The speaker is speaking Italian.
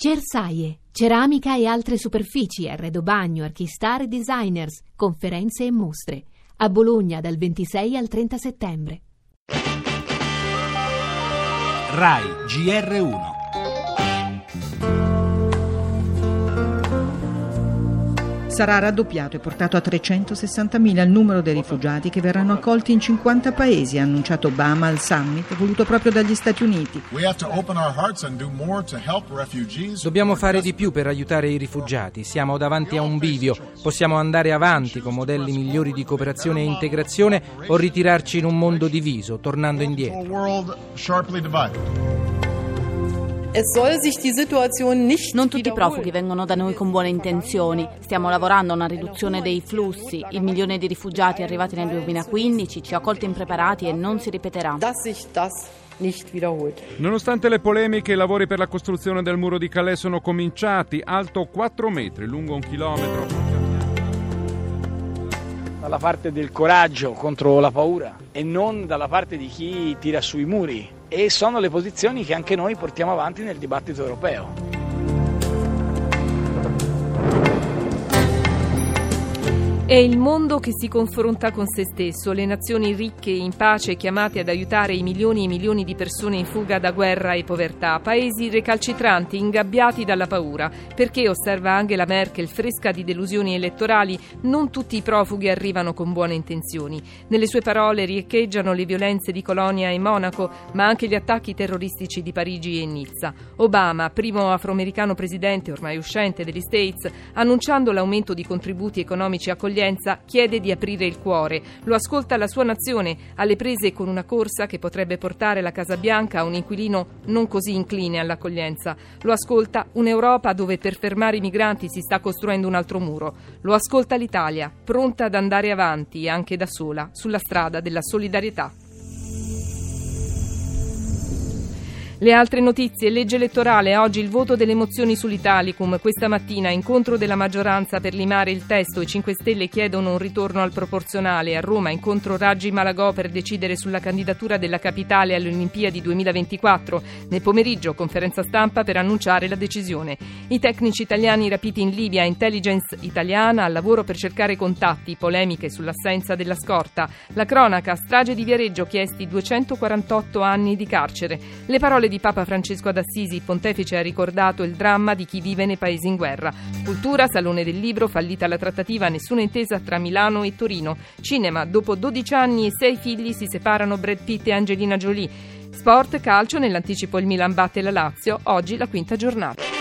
Cersaie, ceramica e altre superfici, arredo bagno, archistar e designers, conferenze e mostre. A Bologna dal 26 al 30 settembre. RAI GR1 sarà raddoppiato e portato a 360.000 il numero dei rifugiati che verranno accolti in 50 paesi, ha annunciato Obama al summit voluto proprio dagli Stati Uniti. Dobbiamo fare di più per aiutare i rifugiati. Siamo davanti a un bivio. Possiamo andare avanti con modelli migliori di cooperazione e integrazione o ritirarci in un mondo diviso, tornando indietro. Non tutti i profughi vengono da noi con buone intenzioni. Stiamo lavorando a una riduzione dei flussi. Il milione di rifugiati arrivati nel 2015 ci ha colti impreparati e non si ripeterà. Nonostante le polemiche, i lavori per la costruzione del muro di Calais sono cominciati, alto 4 metri, lungo un chilometro. Dalla parte del coraggio contro la paura e non dalla parte di chi tira sui muri e sono le posizioni che anche noi portiamo avanti nel dibattito europeo. È il mondo che si confronta con se stesso, le nazioni ricche e in pace chiamate ad aiutare i milioni e milioni di persone in fuga da guerra e povertà, paesi recalcitranti, ingabbiati dalla paura, perché, osserva Angela Merkel, fresca di delusioni elettorali, non tutti i profughi arrivano con buone intenzioni. Nelle sue parole riecheggiano le violenze di Colonia e Monaco, ma anche gli attacchi terroristici di Parigi e Nizza. Obama, primo afroamericano presidente ormai uscente degli States, annunciando l'aumento di contributi economici accoglienti, accoglienza chiede di aprire il cuore. Lo ascolta la sua nazione, alle prese con una corsa che potrebbe portare la Casa Bianca a un inquilino non così incline all'accoglienza. Lo ascolta un'Europa dove per fermare i migranti si sta costruendo un altro muro. Lo ascolta l'Italia, pronta ad andare avanti, anche da sola, sulla strada della solidarietà. Le altre notizie, legge elettorale, oggi il voto delle mozioni sull'Italicum, questa mattina incontro della maggioranza per limare il testo, i 5 Stelle chiedono un ritorno al proporzionale, a Roma incontro Raggi Malagò per decidere sulla candidatura della capitale alle Olimpiadi 2024, nel pomeriggio conferenza stampa per annunciare la decisione. I tecnici italiani rapiti in Libia, intelligence italiana al lavoro per cercare contatti, polemiche sull'assenza della scorta, la cronaca, strage di Viareggio. Chiesti 248 anni di carcere, le parole di Papa Francesco ad Assisi, pontefice ha ricordato il dramma di chi vive nei paesi in guerra. Cultura, Salone del Libro, fallita la trattativa, nessuna intesa tra Milano e Torino. Cinema, dopo 12 anni e 6 figli si separano Brad Pitt e Angelina Jolie. Sport, calcio, nell'anticipo il Milan batte la Lazio, oggi la quinta giornata.